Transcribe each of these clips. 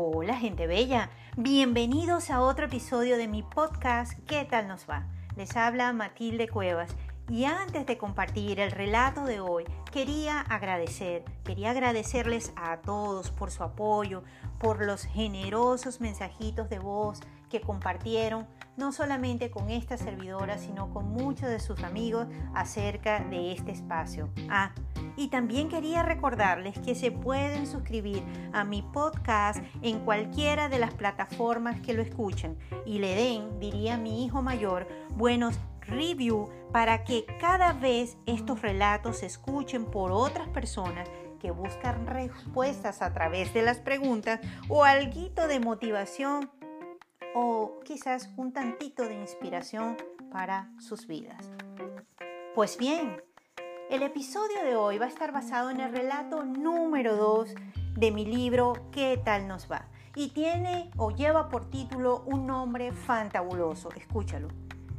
Hola gente bella, bienvenidos a otro episodio de mi podcast ¿Qué tal nos va? Les habla Matilde Cuevas y antes de compartir el relato de hoy, quería agradecer, quería agradecerles a todos por su apoyo, por los generosos mensajitos de voz que compartieron, no solamente con esta servidora, sino con muchos de sus amigos acerca de este espacio. Ah, y también quería recordarles que se pueden suscribir a mi podcast en cualquiera de las plataformas que lo escuchen y le den, diría mi hijo mayor, buenos review para que cada vez estos relatos se escuchen por otras personas que buscan respuestas a través de las preguntas o algo de motivación o quizás un tantito de inspiración para sus vidas. Pues bien, el episodio de hoy va a estar basado en el relato número 2 de mi libro ¿Qué tal nos va? Y tiene o lleva por título un nombre fantabuloso. Escúchalo.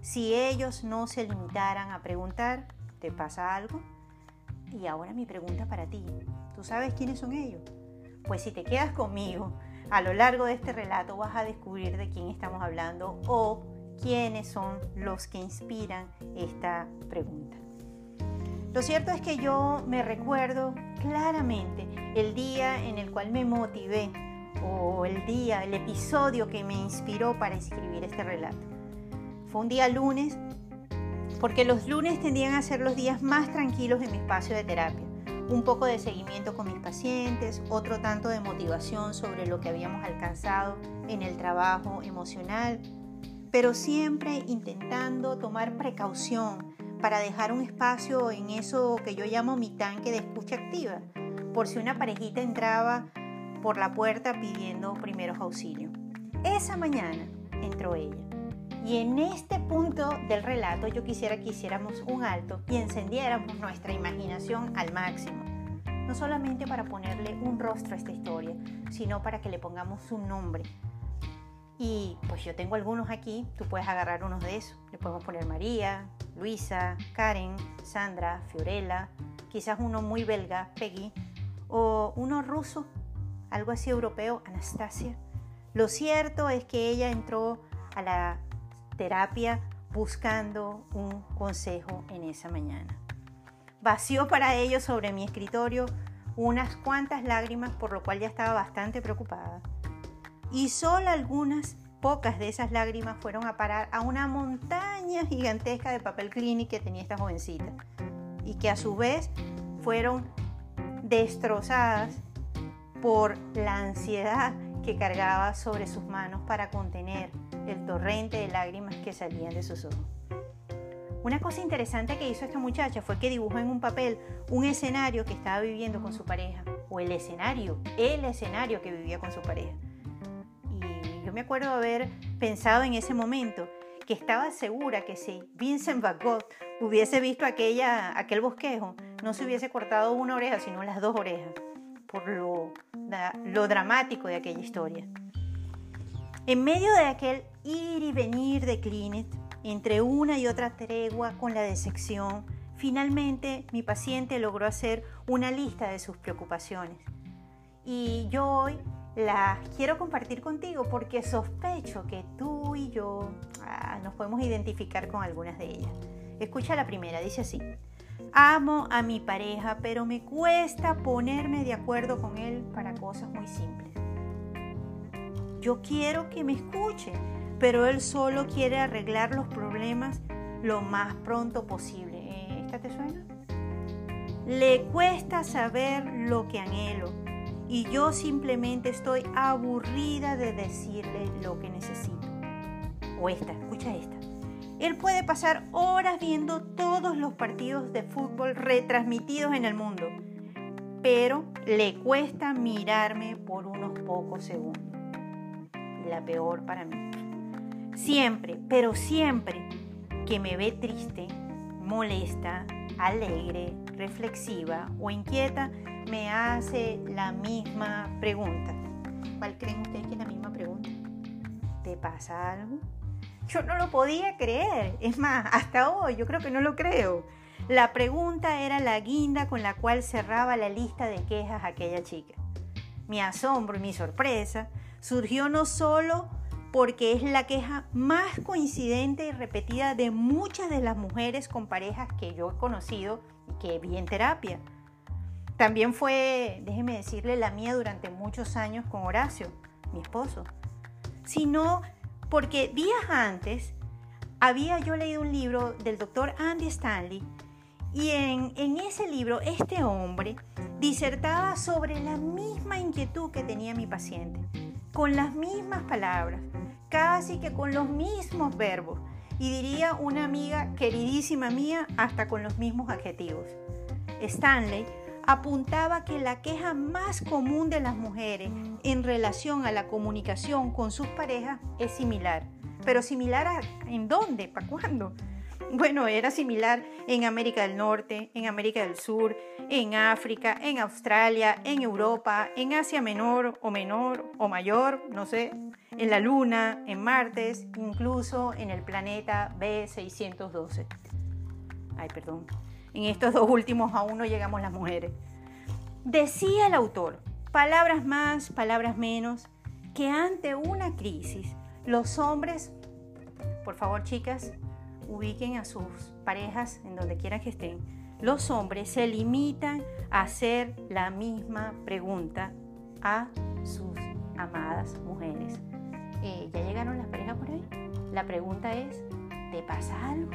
Si ellos no se limitaran a preguntar, ¿te pasa algo? Y ahora mi pregunta para ti. ¿Tú sabes quiénes son ellos? Pues si te quedas conmigo, a lo largo de este relato vas a descubrir de quién estamos hablando o quiénes son los que inspiran esta pregunta. Lo cierto es que yo me recuerdo claramente el día en el cual me motivé o el día, el episodio que me inspiró para escribir este relato. Fue un día lunes porque los lunes tendían a ser los días más tranquilos en mi espacio de terapia. Un poco de seguimiento con mis pacientes, otro tanto de motivación sobre lo que habíamos alcanzado en el trabajo emocional, pero siempre intentando tomar precaución para dejar un espacio en eso que yo llamo mi tanque de escucha activa, por si una parejita entraba por la puerta pidiendo primeros auxilios. Esa mañana entró ella. Y en este punto del relato yo quisiera que hiciéramos un alto y encendiéramos nuestra imaginación al máximo. No solamente para ponerle un rostro a esta historia, sino para que le pongamos un nombre, y pues yo tengo algunos aquí, tú puedes agarrar unos de esos. Le podemos poner María, Luisa, Karen, Sandra, Fiorella, quizás uno muy belga, Peggy, o uno ruso, algo así europeo, Anastasia. Lo cierto es que ella entró a la terapia buscando un consejo en esa mañana. Vació para ello sobre mi escritorio unas cuantas lágrimas, por lo cual ya estaba bastante preocupada y solo algunas pocas de esas lágrimas fueron a parar a una montaña gigantesca de papel clínico que tenía esta jovencita y que a su vez fueron destrozadas por la ansiedad que cargaba sobre sus manos para contener el torrente de lágrimas que salían de sus ojos. Una cosa interesante que hizo esta muchacha fue que dibujó en un papel un escenario que estaba viviendo con su pareja, o el escenario, el escenario que vivía con su pareja yo me acuerdo haber pensado en ese momento que estaba segura que si Vincent Van Gogh hubiese visto aquella, aquel bosquejo, no se hubiese cortado una oreja, sino las dos orejas, por lo, lo dramático de aquella historia. En medio de aquel ir y venir de Clinet, entre una y otra tregua con la decepción, finalmente mi paciente logró hacer una lista de sus preocupaciones. Y yo hoy las quiero compartir contigo porque sospecho que tú y yo ah, nos podemos identificar con algunas de ellas. Escucha la primera, dice así. Amo a mi pareja, pero me cuesta ponerme de acuerdo con él para cosas muy simples. Yo quiero que me escuche, pero él solo quiere arreglar los problemas lo más pronto posible. ¿Esta te suena? Le cuesta saber lo que anhelo y yo simplemente estoy aburrida de decirle lo que necesito. O esta, escucha esta. Él puede pasar horas viendo todos los partidos de fútbol retransmitidos en el mundo, pero le cuesta mirarme por unos pocos segundos. La peor para mí. Siempre, pero siempre que me ve triste, molesta, alegre, reflexiva o inquieta, me hace la misma pregunta. ¿Cuál creen ustedes que es la misma pregunta? ¿Te pasa algo? Yo no lo podía creer. Es más, hasta hoy yo creo que no lo creo. La pregunta era la guinda con la cual cerraba la lista de quejas aquella chica. Mi asombro y mi sorpresa surgió no solo porque es la queja más coincidente y repetida de muchas de las mujeres con parejas que yo he conocido y que vi en terapia. También fue, déjeme decirle, la mía durante muchos años con Horacio, mi esposo. Sino porque días antes había yo leído un libro del doctor Andy Stanley y en, en, ese libro este hombre disertaba sobre la misma inquietud que tenía mi paciente, con las mismas palabras, casi que con los mismos verbos y diría una amiga queridísima mía hasta con los mismos adjetivos. Stanley apuntaba que la queja más común de las mujeres en relación a la comunicación con sus parejas es similar. Pero similar a, en dónde, para cuándo. Bueno, era similar en América del Norte, en América del Sur, en África, en Australia, en Europa, en Asia Menor o Menor o Mayor, no sé, en la Luna, en Martes, incluso en el planeta B612. Ay, perdón. En estos dos últimos aún no llegamos las mujeres. Decía el autor, palabras más, palabras menos, que ante una crisis los hombres, por favor chicas, ubiquen a sus parejas en donde quieran que estén, los hombres se limitan a hacer la misma pregunta a sus amadas mujeres. Eh, ¿Ya llegaron las parejas por ahí? La pregunta es, ¿te pasa algo?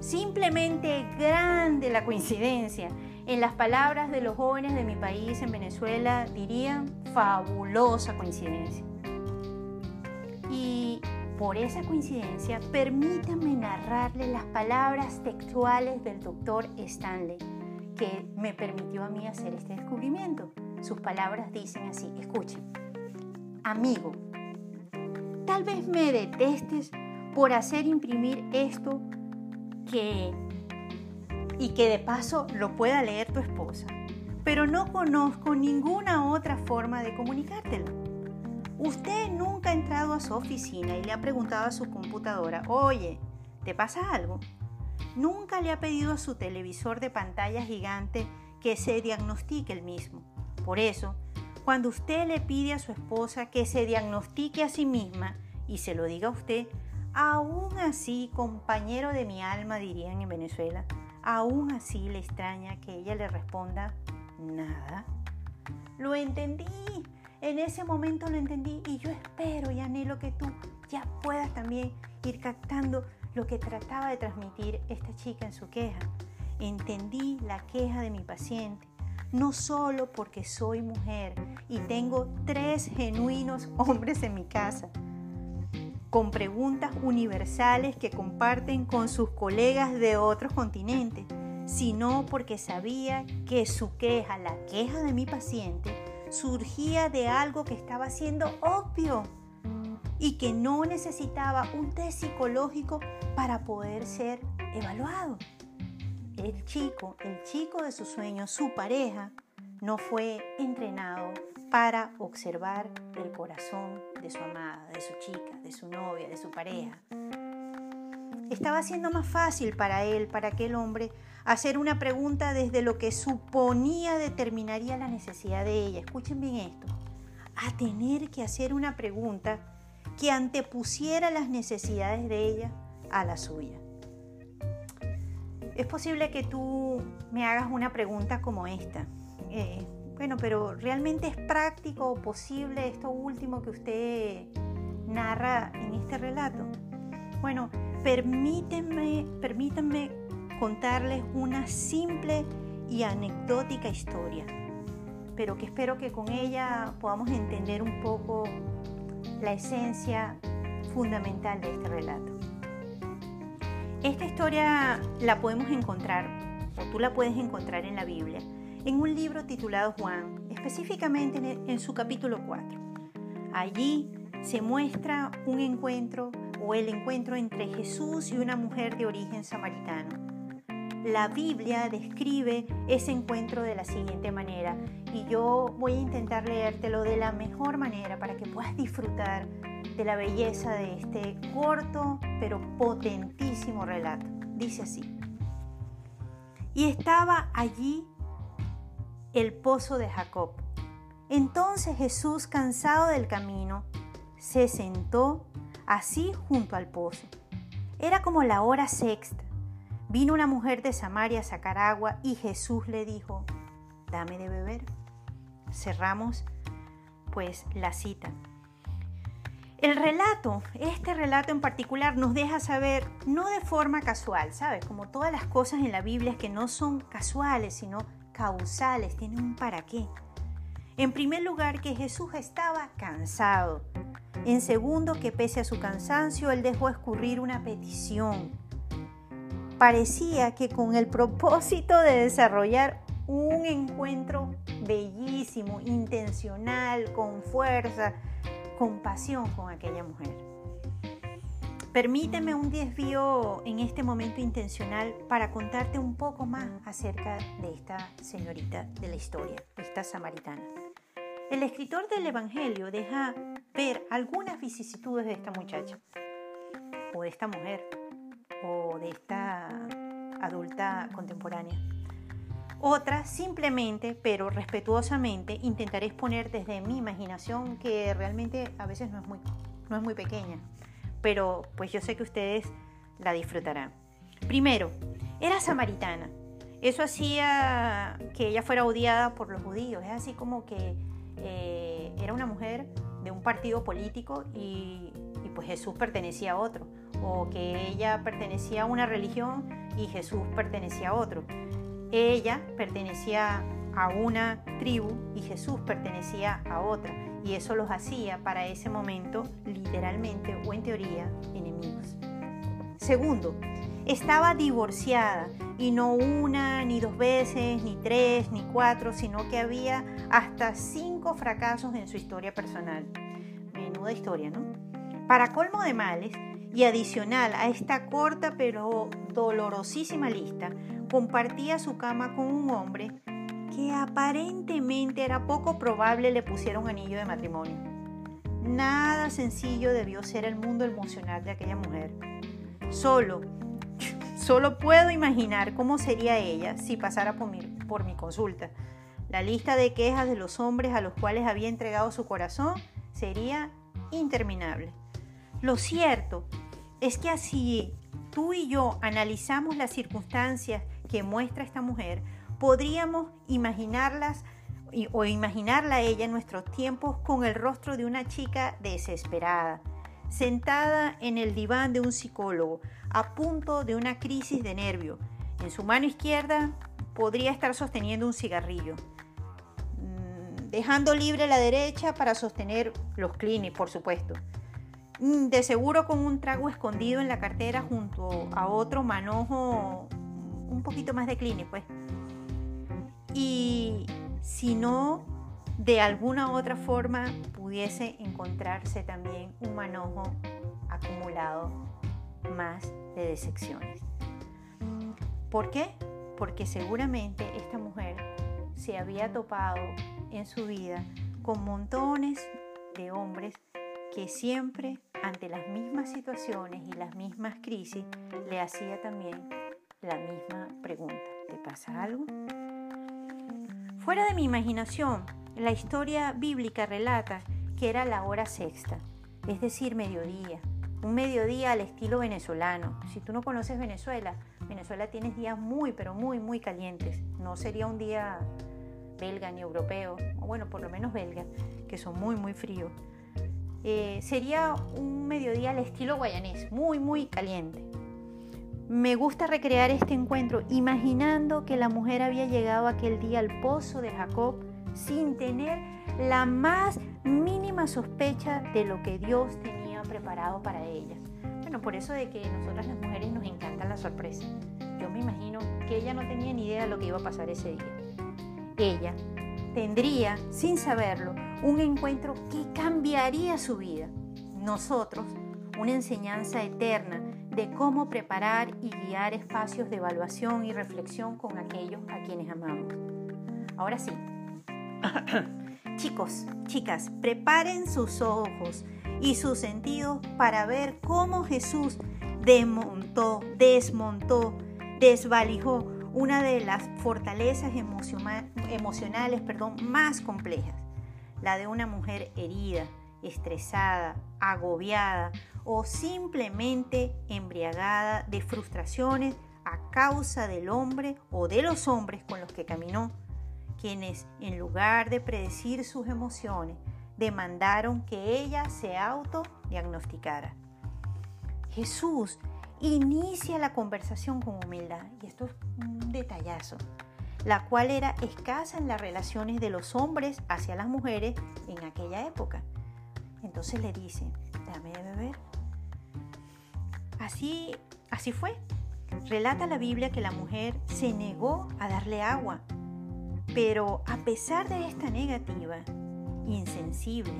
Simplemente grande la coincidencia. En las palabras de los jóvenes de mi país, en Venezuela, dirían fabulosa coincidencia. Por esa coincidencia, permítanme narrarle las palabras textuales del doctor Stanley, que me permitió a mí hacer este descubrimiento. Sus palabras dicen así, escuchen, amigo, tal vez me detestes por hacer imprimir esto que y que de paso lo pueda leer tu esposa, pero no conozco ninguna otra forma de comunicártelo. Usted nunca ha entrado a su oficina y le ha preguntado a su computadora, oye, ¿te pasa algo? Nunca le ha pedido a su televisor de pantalla gigante que se diagnostique el mismo. Por eso, cuando usted le pide a su esposa que se diagnostique a sí misma y se lo diga a usted, Aún así, compañero de mi alma, dirían en Venezuela, aún así le extraña que ella le responda nada. Lo entendí, en ese momento lo entendí y yo espero y anhelo que tú ya puedas también ir captando lo que trataba de transmitir esta chica en su queja. Entendí la queja de mi paciente, no solo porque soy mujer y tengo tres genuinos hombres en mi casa, con preguntas universales que comparten con sus colegas de otros continentes, sino porque sabía que su queja, la queja de mi paciente, surgía de algo que estaba siendo obvio y que no necesitaba un test psicológico para poder ser evaluado. El chico, el chico de sus sueños, su pareja, no fue entrenado para observar el corazón de su amada, de su chica, de su novia, de su pareja. Estaba siendo más fácil para él, para aquel hombre, hacer una pregunta desde lo que suponía determinaría la necesidad de ella. Escuchen bien esto. A tener que hacer una pregunta que antepusiera las necesidades de ella a la suya. Es posible que tú me hagas una pregunta como esta. Eh, bueno, pero ¿realmente es práctico o posible esto último que usted narra en este relato? Bueno, permítanme, permítanme contarles una simple y anecdótica historia, pero que espero que con ella podamos entender un poco la esencia fundamental de este relato. Esta historia la podemos encontrar, o tú la puedes encontrar en la Biblia, en un libro titulado Juan, específicamente en su capítulo 4. Allí se muestra un encuentro o el encuentro entre Jesús y una mujer de origen samaritano. La Biblia describe ese encuentro de la siguiente manera y yo voy a intentar leértelo de la mejor manera para que puedas disfrutar de la belleza de este corto pero potentísimo relato. Dice así. Y estaba allí el pozo de Jacob. Entonces Jesús, cansado del camino, se sentó así junto al pozo. Era como la hora sexta. Vino una mujer de Samaria a sacar agua y Jesús le dijo, dame de beber. Cerramos pues la cita. El relato, este relato en particular, nos deja saber, no de forma casual, ¿sabes? Como todas las cosas en la Biblia que no son casuales, sino causales, tienen un para qué. En primer lugar, que Jesús estaba cansado. En segundo, que pese a su cansancio, él dejó escurrir una petición. Parecía que con el propósito de desarrollar un encuentro bellísimo, intencional, con fuerza, con pasión con aquella mujer. Permíteme un desvío en este momento intencional para contarte un poco más acerca de esta señorita de la historia, esta samaritana. El escritor del Evangelio deja ver algunas vicisitudes de esta muchacha, o de esta mujer, o de esta adulta contemporánea. Otras simplemente, pero respetuosamente, intentaré exponer desde mi imaginación, que realmente a veces no es muy, no es muy pequeña, pero pues yo sé que ustedes la disfrutarán. Primero, era samaritana. Eso hacía que ella fuera odiada por los judíos. Es así como que eh, era una mujer de un partido político y, pues Jesús pertenecía a otro, o que ella pertenecía a una religión y Jesús pertenecía a otro. Ella pertenecía a una tribu y Jesús pertenecía a otra, y eso los hacía para ese momento literalmente o en teoría enemigos. Segundo, estaba divorciada y no una, ni dos veces, ni tres, ni cuatro, sino que había hasta cinco fracasos en su historia personal. Menuda historia, ¿no? Para colmo de males, y adicional a esta corta pero dolorosísima lista, compartía su cama con un hombre que aparentemente era poco probable le pusiera un anillo de matrimonio. Nada sencillo debió ser el mundo emocional de aquella mujer. Solo Solo puedo imaginar cómo sería ella si pasara por mi, consulta. La lista de quejas de los hombres a los cuales había entregado su corazón sería interminable. Lo cierto es que así tú y yo analizamos las circunstancias que muestra esta mujer, podríamos imaginarlas o imaginarla ella en nuestros tiempos con el rostro de una chica desesperada, sentada en el diván de un psicólogo, a punto de una crisis de nervio. En su mano izquierda podría estar sosteniendo un cigarrillo, mm, dejando libre la derecha para sostener los clinics, por supuesto. Mm, de seguro con un trago escondido en la cartera junto a otro manojo un poquito más de clinic, pues. Y si no, de alguna otra forma pudiese encontrarse también manojo acumulado más de decepciones. ¿Por qué? Porque seguramente esta mujer se había topado en su vida con montones de hombres que siempre ante las mismas situaciones y las mismas crisis le hacía también la misma pregunta. ¿Te pasa algo? Fuera de mi imaginación, la historia bíblica relata que era la hora sexta, es decir, mediodía, un mediodía al estilo venezolano. Si tú no conoces Venezuela, Venezuela tiene días muy, pero muy, muy calientes. No sería un día belga ni europeo, o bueno, por lo menos belga, que son muy, muy fríos. Eh, sería un mediodía al estilo guayanés, muy, muy caliente. Me gusta recrear este encuentro imaginando que la mujer había llegado aquel día al pozo de Jacob sin tener la más mínima sospecha de lo que Dios tenía preparado para ella. Bueno, por eso de que nosotras las mujeres nos encanta la sorpresa. Yo me imagino que ella no tenía ni idea de lo que iba a pasar ese día. Ella tendría, sin saberlo, un encuentro que cambiaría su vida. Nosotros, una enseñanza eterna de cómo preparar y guiar espacios de evaluación y reflexión con aquellos a quienes amamos. Ahora sí. Chicos, chicas, preparen sus ojos y sus sentidos para ver cómo Jesús desmontó, desmontó, desvalijó una de las fortalezas emocionales perdón, más complejas. la de una mujer herida, estresada, agobiada o simplemente embriagada de frustraciones a causa del hombre o de los hombres con los que caminó, quienes en lugar de predecir sus emociones, demandaron que ella se autodiagnosticara. Jesús inicia la conversación con humildad, y esto es un detallazo, la cual era escasa en las relaciones de los hombres hacia las mujeres en aquella época. Entonces le dice, dame de beber. Así, así fue. Relata la Biblia que la mujer se negó a darle agua, pero a pesar de esta negativa, insensible,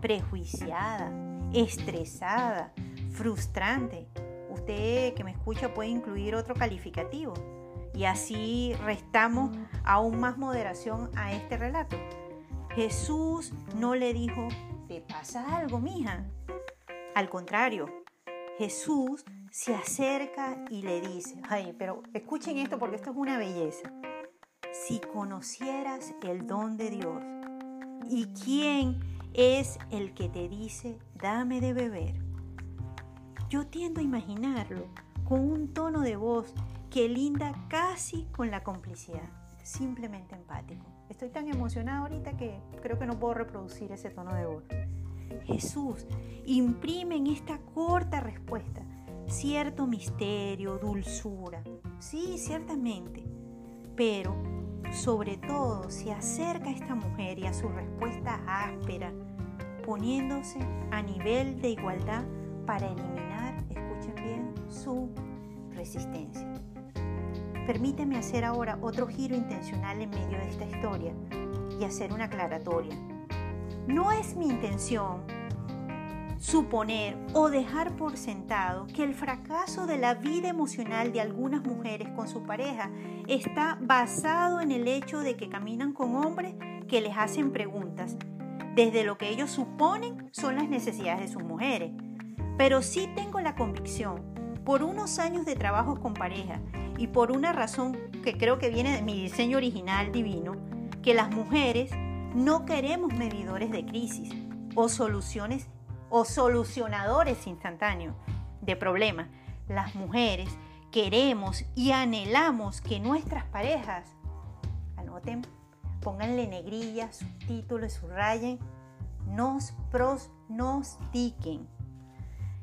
prejuiciada, estresada, frustrante, usted que me escucha puede incluir otro calificativo y así restamos aún más moderación a este relato. Jesús no le dijo, ¿te pasa algo, mija? Al contrario, Jesús se acerca y le dice, ay, pero escuchen esto porque esto es una belleza. Si conocieras el don de Dios y quién es el que te dice, dame de beber. Yo tiendo a imaginarlo con un tono de voz que linda casi con la complicidad, simplemente empático. Estoy tan emocionada ahorita que creo que no puedo reproducir ese tono de voz. Jesús imprime en esta corta respuesta cierto misterio, dulzura. Sí, ciertamente. Pero sobre todo se acerca a esta mujer y a su respuesta áspera, poniéndose a nivel de igualdad para eliminar, escuchen bien, su resistencia. Permíteme hacer ahora otro giro intencional en medio de esta historia y hacer una aclaratoria. No es mi intención suponer o dejar por sentado que el fracaso de la vida emocional de algunas mujeres con su pareja está basado en el hecho de que caminan con hombres que les hacen preguntas desde lo que ellos suponen son las necesidades de sus mujeres. Pero sí tengo la convicción, por unos años de trabajo con pareja y por una razón que creo que viene de mi diseño original divino, que las mujeres no queremos medidores de crisis o soluciones o solucionadores instantáneos de problemas. Las mujeres queremos y anhelamos que nuestras parejas, anoten, pónganle negrillas, subtítulos, subrayen, nos pronostiquen.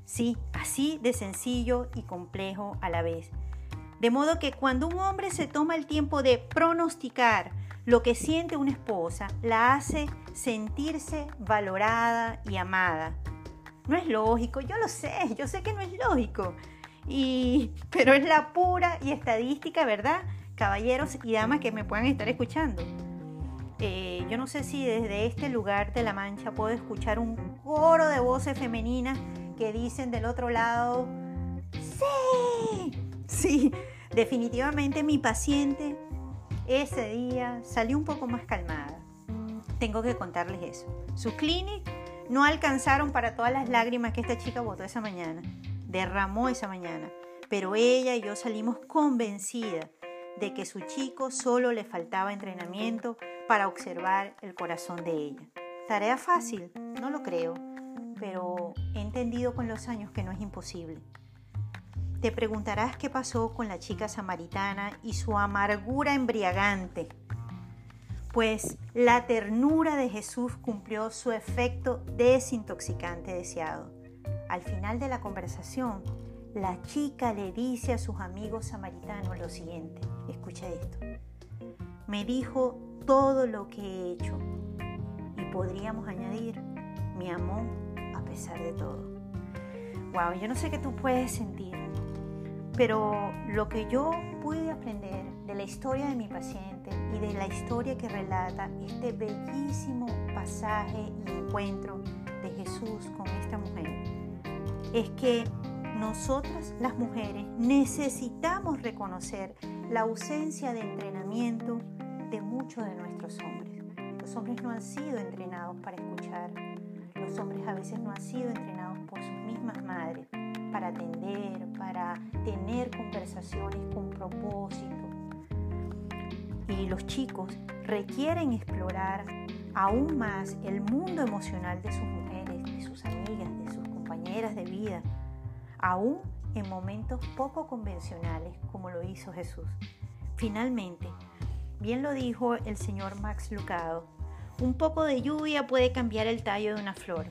Sí, así de sencillo y complejo a la vez. De modo que cuando un hombre se toma el tiempo de pronosticar lo que siente una esposa, la hace sentirse valorada y amada. No es lógico, yo lo sé, yo sé que no es lógico. Y, pero es la pura y estadística, ¿verdad? Caballeros y damas que me puedan estar escuchando. Eh, yo no sé si desde este lugar de la Mancha puedo escuchar un coro de voces femeninas que dicen del otro lado, sí, sí, definitivamente mi paciente ese día salió un poco más calmada. Tengo que contarles eso. Su clinic no alcanzaron para todas las lágrimas que esta chica botó esa mañana, derramó esa mañana, pero ella y yo salimos convencidas de que su chico solo le faltaba entrenamiento para observar el corazón de ella. ¿Tarea fácil? No lo creo, pero he entendido con los años que no es imposible. Te preguntarás qué pasó con la chica samaritana y su amargura embriagante pues la ternura de Jesús cumplió su efecto desintoxicante deseado. Al final de la conversación, la chica le dice a sus amigos samaritanos lo siguiente, escucha esto, me dijo todo lo que he hecho y podríamos añadir, mi amor a pesar de todo. Wow, yo no sé qué tú puedes sentir, pero lo que yo pude aprender de la historia de mi paciente y de la historia que relata este bellísimo pasaje y encuentro de Jesús con esta mujer es que nosotras las mujeres necesitamos reconocer la ausencia de entrenamiento de muchos de nuestros hombres. Los hombres no han sido entrenados para escuchar. Los hombres a veces no han sido entrenados por sus mismas madres para atender, para tener conversaciones con propósito. Y los chicos requieren explorar aún más el mundo emocional de sus mujeres, de sus amigas, de sus compañeras de vida, aún en momentos poco convencionales como lo hizo Jesús. Finalmente, bien lo dijo el señor Max Lucado, un poco de lluvia puede cambiar el tallo de una flor,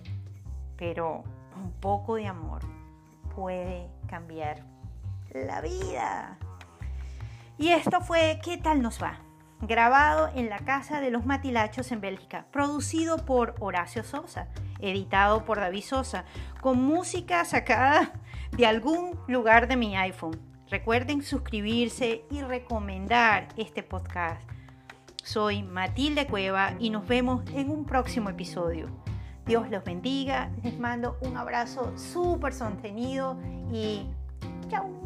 pero un poco de amor puede cambiar la vida. Y esto fue ¿Qué tal nos va? Grabado en la Casa de los Matilachos en Bélgica, producido por Horacio Sosa, editado por David Sosa, con música sacada de algún lugar de mi iPhone. Recuerden suscribirse y recomendar este podcast. Soy Matilde Cueva y nos vemos en un próximo episodio. Dios los bendiga, les mando un abrazo súper sostenido y chao.